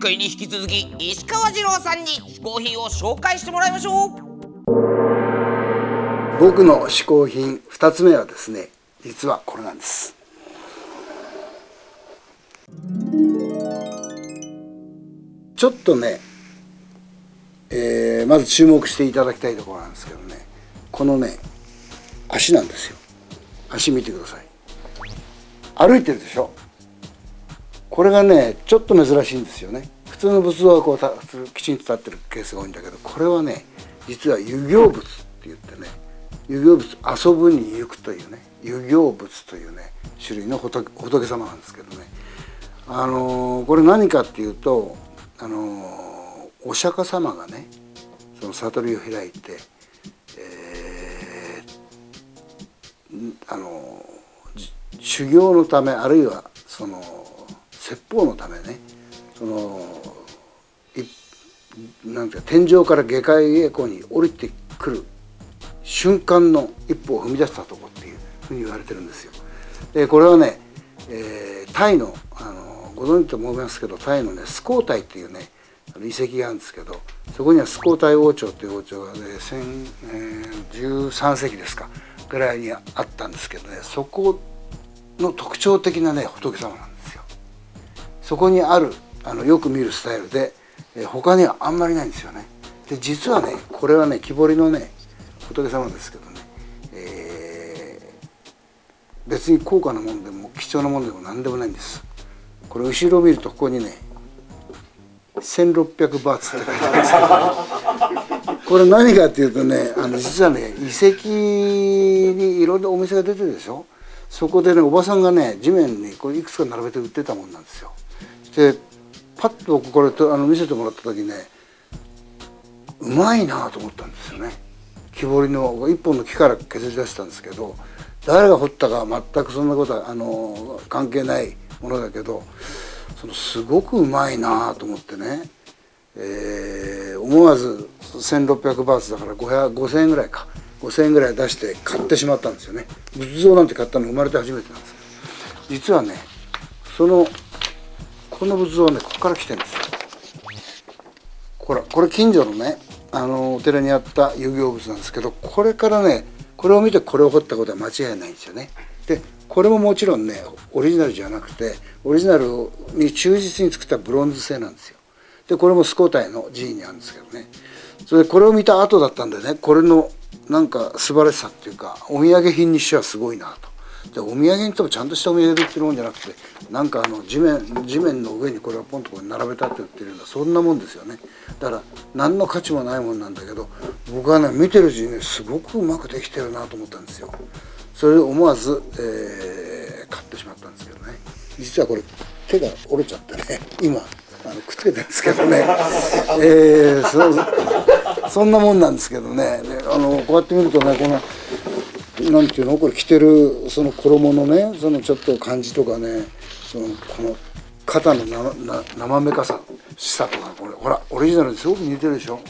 回に引き続き石川次郎さんに嗜好品を紹介してもらいましょう。僕の嗜好品2つ目はですね実はこれなんです。ちょっとね、えー、まず注目していただきたいところなんですけどねこのね足なんですよ。足見てください。歩いてるでしょ？これがねちょっと珍しいんですよね。普通の仏像はこうきちんと立ってるケースが多いんだけどこれはね実は遊行仏って言ってね遊行仏遊ぶに行くというね遊行仏というね種類の仏様なんですけどね。あのー、これ何かっていうとあのー、お釈迦様がねその悟りを開いて、えー、あのー、修行のためあるいはその説法のためねそのなんていうか天井から下界へこに降りてくる瞬間の一歩を踏み出したとこっていうふうに言われてるんですよ。でこれはね、えー、タイのあのご存知と思いますけどタイのねスコータイっていうね遺跡があるんですけどそこにはスコータイ王朝という王朝がね13世紀ですかぐらいにあったんですけどねそこの特徴的なね仏様なんです。そこにあるあのよく見るスタイルで、えー、他にはあんまりないんですよね。で実はねこれはね木彫りのね仏様ですけどね、えー、別に高価なものでも貴重なものでも何でもないんです。これ後ろを見るとここにね1600バーツって書いてあるんですけど。これ何かっていうとねあの実はね遺跡にいろんなお店が出てるでしょ。そこでねおばさんがね地面にこれいくつか並べて売ってたもんなんですよ。でパッと僕これとあの見せてもらった時ねうまいなと思ったんですよね。木彫りの一本の木から削り出したんですけど誰が彫ったか全くそんなことはあの関係ないものだけどそのすごくうまいなと思ってね、えー、思わず1600バーツだから5000円ぐらいか。5000円ぐらい出して買ってしまったんですよね。仏像なんて買ったの生まれて初めてなんです。実はねそのこの仏像はねここから来てるんですよほらこれ近所のねあのお寺にあった遊行仏なんですけどこれからねこれを見てこれを彫ったことは間違いないんですよね。でこれももちろんねオリジナルじゃなくてオリジナルに忠実に作ったブロンズ製なんですよ。でこれもスコータイの寺院にあるんですけどねそれでこれを見た後だったんでねこれのなんか素晴らしさっていうかお土産品にしてはすごいなと。でお土産にしてもちゃんとしたお土産で売ってるもんじゃなくてなんかあの地面地面の上にこれをポンとこ並べたって売ってるようなそんなもんですよね。だから何の価値もないもんなんだけど僕はね見てるうちにねすごくうまくできてるなと思ったんですよ。それで思わず、えー、買ってしまったんですけどね。実はこれ手が折れちゃってね今あのくっつけてるんですけどね。えー、そそんなもんなんですけどね。あのこうやって見るとねこのなんていうの？これ着てるその衣のねそのちょっと感じとかねそのこの肩の生めかさしさとかこれほらオリジナルにすごく似てるでしょ？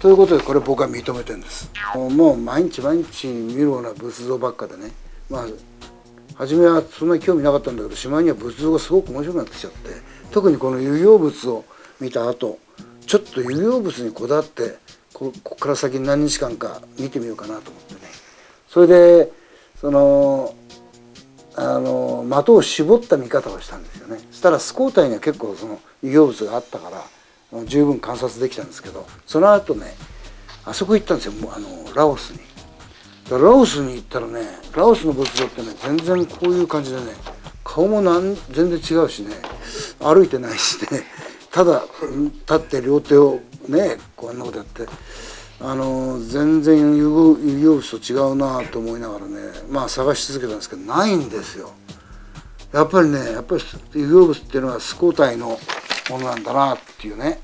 ということでこれ僕は認めてるんです。もう毎日毎日見るような仏像ばっかでねまあ初めはそんなに興味なかったんだけどしまいには仏像がすごく面白くなってきちゃって特にこの遊行仏を見た後ちょっと遊行仏にこだわってここから先何日間か見てみようかなと思って。それでそのあの的を絞った見方をしたんですよね。そしたらスコータイには結構その異形物があったから十分観察できたんですけどその後ねあそこ行ったんですよ。あのラオスに。ラオスに行ったらねラオスの仏像ってね全然こういう感じでね顔もなん全然違うしね歩いてないしねただ立って両手をねこんなことやってあの全然遊行物と違うなと思いながらねまあ探し続けたんですけどないんですよ。やっぱりねやっぱり遊行物っていうのはスコータイのものなんだなっていうね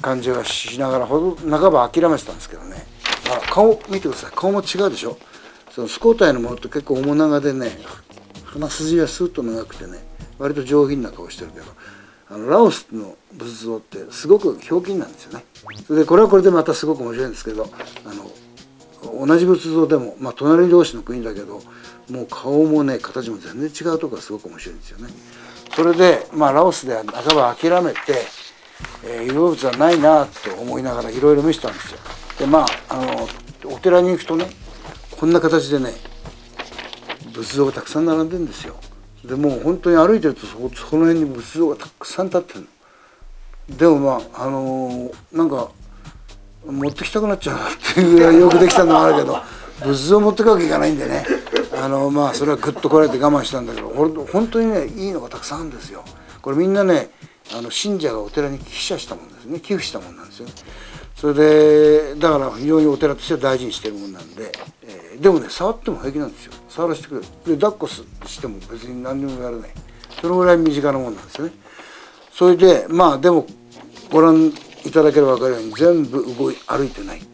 感じがしながらほど半ば諦めてたんですけどね。顔見てください。顔も違うでしょ。そのスコータイのものって結構面長でね鼻筋がスーッと長くてね割と上品な顔してるけど。あのラオスの仏像ってすごくひょうきんなんですよね。それでこれはこれでまたすごく面白いんですけどあの同じ仏像でも、まあ、隣同士の国だけどもう顔もね形も全然違うとこがすごく面白いんですよね。それでまあラオスでは半ば諦めて、えー、物はないなと思いながらいろいろ見せたんですよでまああのお寺に行くとねこんな形でね仏像がたくさん並んでるんですよでもう本当に歩いてるとそこその辺に仏像がたくさん立ってるの。でもまああのー、なんか持ってきたくなっちゃうなっていうぐらいよくできたのもあるけど 仏像持ってくわけいかないんでね。あのまあそれはぐっとこらえて我慢したんだけど本当にねいいのがたくさんあるんですよ。これみんなねあの信者がお寺に寄付したもんですね。寄付したもんなんですよね。それでだから非常にお寺としては大事にしてるもんなんで、えー、でもね触っても平気なんですよ。触らせてくれる。で抱っこしても別に何にもやらない。そのぐらい身近なもんなんですね。それでまあでもご覧いただければ分かるように全部動い歩いてない、ね、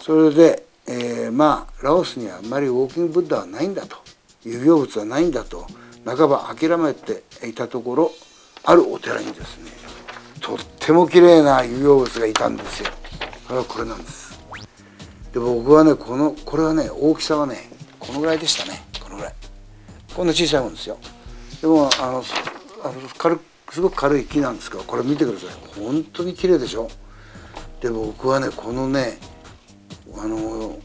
それで、えー、まあラオスにはあんまりウォーキングブッダはないんだと。有用物はないんだと。半ば諦めていたところあるお寺にですねとっても綺麗な有用物がいたんですよ。それはこれなんです。で僕はねこのこれはね大きさはねこのぐらいでしたね。このぐらい。こんな小さいもんですよ。でもあのあの軽すごく軽い木なんですけどこれ見てください。本当に綺麗でしょ。で僕はねこのねあの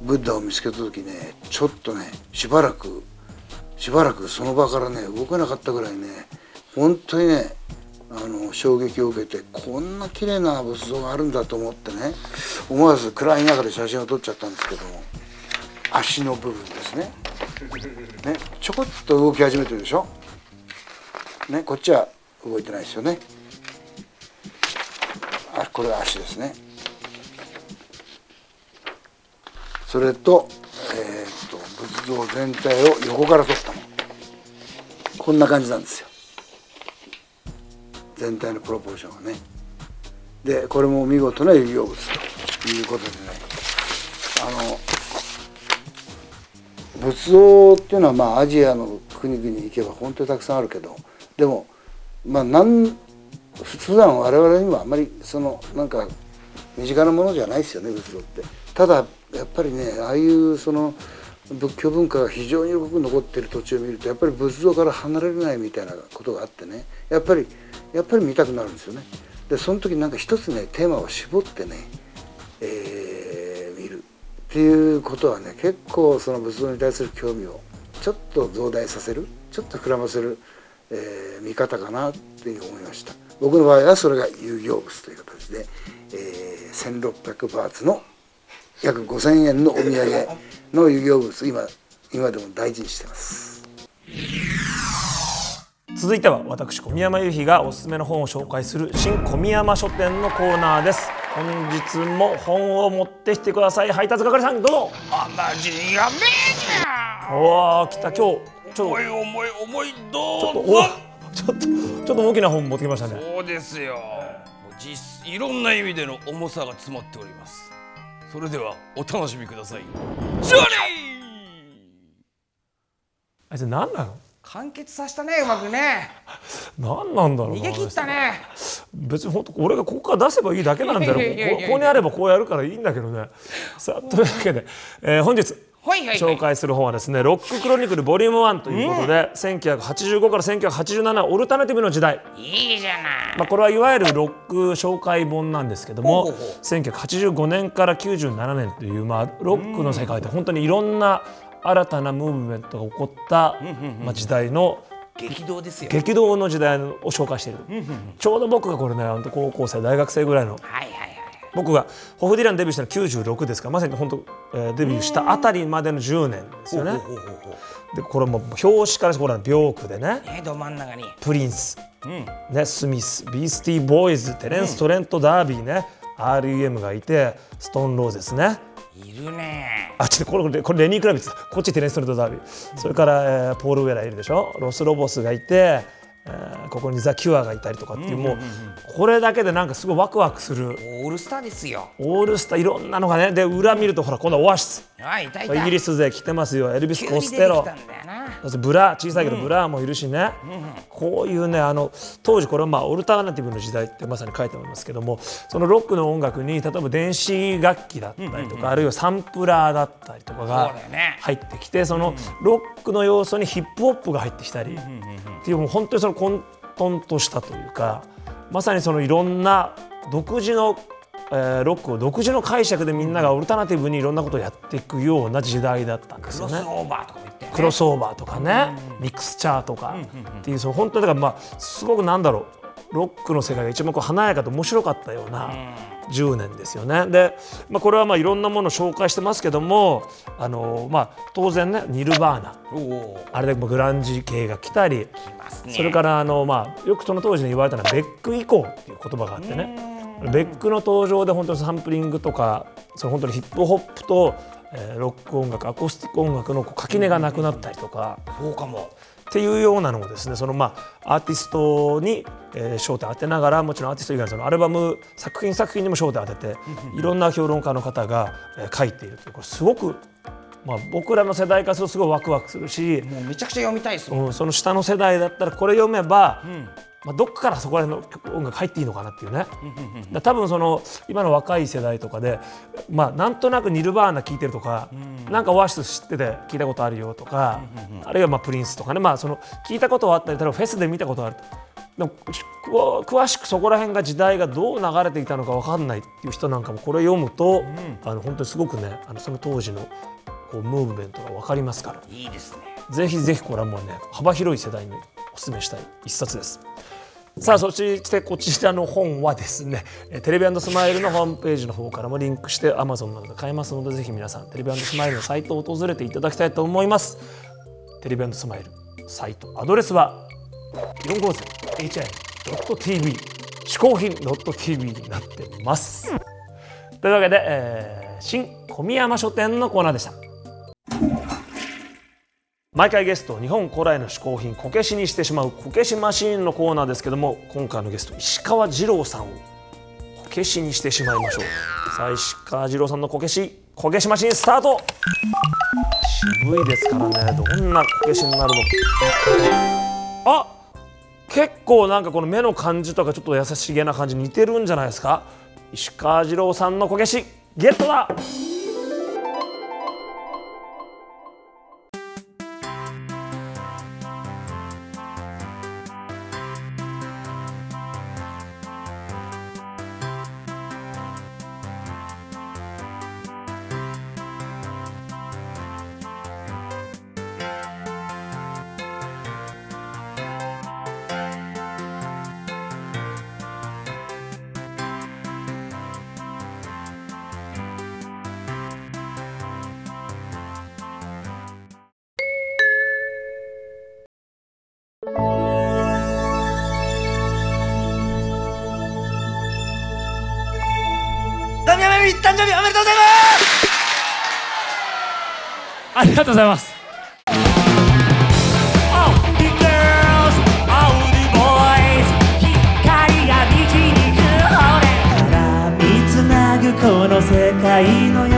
ブッダを見つけた時ねちょっとねしばらくしばらくその場からね動けなかったぐらいね本当にねあの衝撃を受けてこんな綺麗な仏像があるんだと思ってね思わず暗い中で写真を撮っちゃったんですけども足の部分ですね。ねちょこっと動き始めてるでしょ？ねこっちは動いてないですよね。あこれが足ですね。それとえー、っと仏像全体を横から撮ったもこんな感じなんですよ。全体のプロポーションがね。でこれも見事な遊行物ということでね。あの仏像っていうのはまあアジアの国々に行けば本当にたくさんあるけどでもまあなん普段我々にもあんまりそのなんか身近なものじゃないですよね仏像って。ただやっぱりねああいうその仏教文化が非常によく残ってる土地を見るとやっぱり仏像から離れないみたいなことがあってねやっぱりやっぱり見たくなるんですよね。でその時なんか一つねテーマを絞ってね、えー、見るっていうことはね結構その仏像に対する興味をちょっと増大させるちょっと膨らませる、えー、見方かなっていう思いました。僕の場合はそれが遊行物という形で、えー、1600バーツの約5000円のお土産の遊行物今今でも大事にしてます。続いては私小宮山由比がおすすめの本を紹介する新小宮山書店のコーナーです。本日も本を持ってきてください。配達係さんどうぞ。あまじがめじゃおお来た。今日ちょっと重い重い重いどちょっとうぞおちょっとちょっと大きな本持ってきましたね。そうですよ。実いろんな意味での重さが詰まっております。それではお楽しみください。ジョリあいつ何なの？完結させたねうまくね。何なんだろうな逃げ切ったね。別に本当俺がここから出せばいいだけなんだよいやいやいやいやここにあればこうやるからいいんだけどね。さあというわけで、えー本日紹介する本はですね「ロッククロニクルボリューム1ということで、1985から1987オルタナティブの時代、いいじゃない。まあ、これはいわゆるロック紹介本なんですけどもほうほうほう。1985年から97年という、まあ、ロックの世界で本当にいろんな新たなムーブメントが起こった、まあ、時代の激動ですよ。激動の時代を紹介している、ちょうど僕がこれね高校生大学生ぐらいのはいはいはい僕がホフディランデビューしたの96ですからまさに本当、えーデビューしたあたりまでの10年ですよね。でこれも表紙からほらビョークでね。うねど真ん中に。プリンス、ね、スミス。ビースティーボーイズテレンス・トレント・ダービーね、REM がいてストーン・ローゼスね。いるね。あちょっとこれこれこれレニー・クラビッツ。だこっちテレンス・トレント・ダービー。それから、えーポール・ウェラいるでしょ。ロス・ロボスがいて、えーここにザ・キュアがいたりとかっていう,、もうこれだけでなんかすごいワクワクする。オールスターですよ。オールスターいろんなのがね。で裏見るとほら今度はオアシス。イギリス勢来てますよ。エルビス・コステロ。そしてブラー小さいけどブラーもいるしね、こういうねあの当時これはまあオルタナティブの時代ってまさに書いてありますけどもそのロックの音楽に例えば電子楽器だったりとか、あるいはサンプラーだったりとかが入ってきてそのロックの要素にヒップホップが入ってきたりっていうもう本当にその混沌としたというかまさにそのいろんな独自の、えーロックを独自の解釈でみんながオルタナティブにいろんなことをやっていくような時代だったんですクロよね。スオーバーとか言ってね。クロスオーバーとかね、ミックスチャーとかっていうその本当にだからまあすごくなんだろうロックの世界が一番こう華やかで面白かったような10年ですよね。で、まあ、これはまあいろんなものを紹介してますけどもあの、まあ、当然ねニルバーナ。あれでもグランジ系が来たりね。それからあの、まあ、よくその当時に言われたのはベック以降っていう言葉があってね。ベックの登場で本当にサンプリングとかその本当にヒップホップと、えーロック音楽アコースティック音楽のこう垣根がなくなったりとか。そうかもっていうようなのをですねそのまあアーティストに、えー焦点を当てながらもちろんアーティスト以外のそのアルバム作品作品にも焦点を当てていろんな評論家の方が、えー書いているというこれすごく、まあ、僕らの世代からするとすごいワクワクするし、もうめちゃくちゃ読みたいですもん。うん、その下の世代だったらこれ読めば、まあ、どっからそこら辺の曲音楽入っていいのかなっていうね。多分その今の若い世代とかで、まあ、なんとなくニルバーナ聴いてるとか、なんかオアシス知ってて聞いたことあるよとか、あるいはまあプリンスとかね、まあ、その聞いたことはあったり例えばフェスで見たことある。と。でもく詳しくそこら辺が時代がどう流れていたのか分かんないっていう人なんかもこれ読むと、あの本当にすごくねあのその当時のこうムーブメントが分かりますから。いいですねぜひぜひこれはもうね幅広い世代にお勧めしたい一冊です。さあそしてこちらの本はですねえーテレビスマイルのホームページの方からもリンクして Amazon などで買えますのでぜひ皆さんテレビスマイルのサイトを訪れていただきたいと思います。テレビスマイルサイトアドレスは450 HI.tv 嗜好品 .tv になっています。というわけで、えー新小宮山書店のコーナーでした。毎回ゲスト日本古来の嗜好品こけしにしてしまうこけしマシーンのコーナーですけども今回のゲスト石川二郎さんをこけしにしてしまいましょう。さあ石川二郎さんのこけしこけしマシーンスタート。渋いですからね。どんなこけしになるのか。あ結構なんかこの目の感じとかちょっと優しげな感じ似てるんじゃないですか。石川二郎さんのこけしゲットだ。誕生日誕生日おめでとうございますありがとうございます。この世界のように